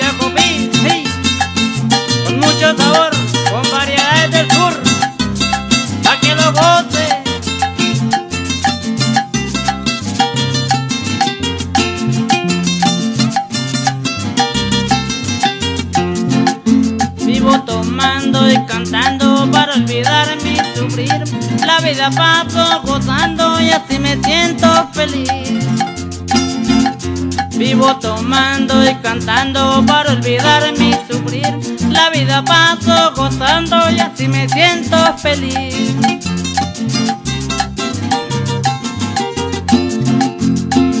Jacobí, sí, con mucho sabor, con variedades del sur, para que lo goce. Vivo tomando y cantando para olvidar mi sufrir, la vida paso gozando y así me siento feliz. Vivo tomando y cantando para olvidar mi sufrir. La vida paso gozando y así me siento feliz.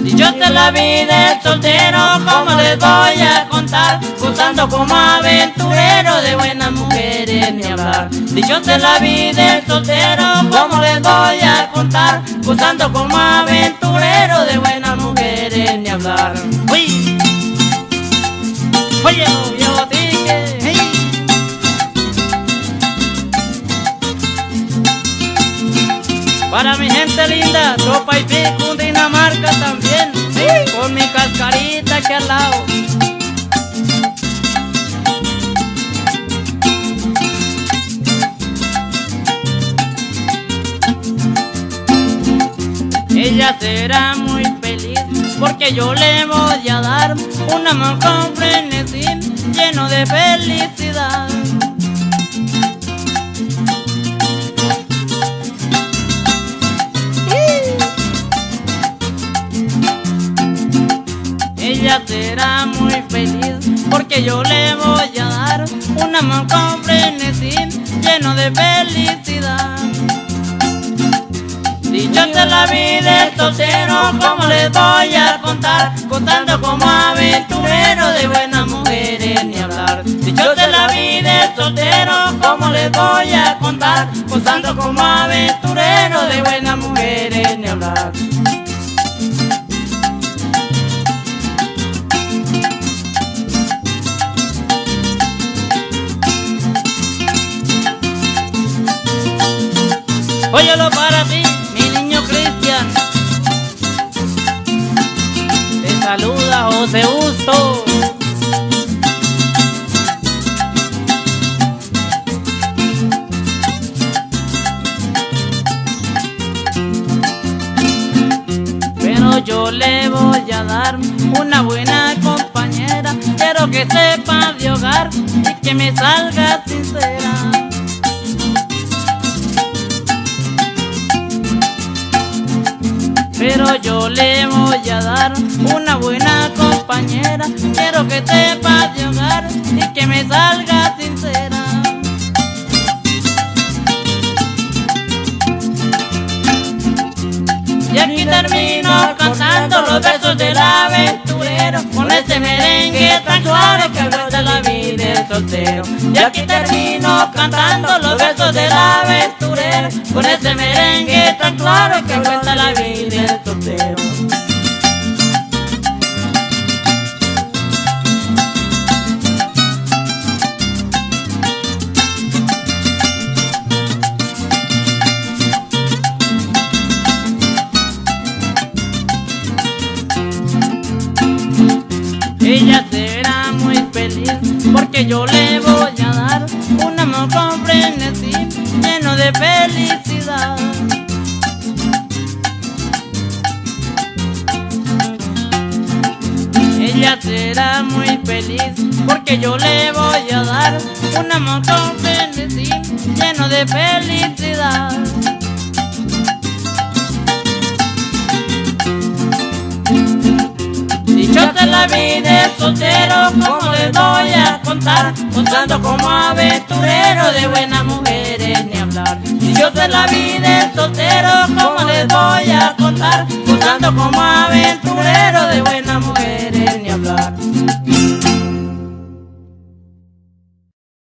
Dichosa la vida es soltero, como les voy a contar, gozando como aventurero de buenas mujeres ni hablar. Dichosa la vida es soltero, como les voy a contar, gozando como aventurero de buenas Para mi gente linda, Sopa y Pico, Dinamarca también, sí, con mi cascarita aquí al lado. Ella será muy feliz porque yo le voy a dar un amor con frenesí lleno felicidad. Ella será muy feliz porque yo le voy a dar un amor con frenesí lleno de felicidad. Dichosa la vida el soltero, como les voy a contar, contando como aventurero de buenas soltero, como les voy a contar, contando como aventurero de buenas mujeres ni hablar. Óyelo para ti, mi niño Cristian. Te saluda José Justo. Pero yo le voy a dar una buena compañera. Quiero que sepa de hogar y que me salga sincera. Pero yo le voy a dar una buena compañera. Quiero que sepa de hogar y que me salga sincera. Los versos del aventurero Con este merengue tan suave que brota la vida del soltero. Y aquí termino cantando Ella será muy feliz porque yo le voy a dar un amor con frenesí lleno de felicidad. Ella será muy feliz porque yo le voy a dar un amor con frenesí lleno de felicidad. Dichosa la vida soltero, como les voy a contar, contando como aventurero de buenas mujeres ni hablar. Dichosa la vida es soltero, como les voy a contar, contando como aventurero de buenas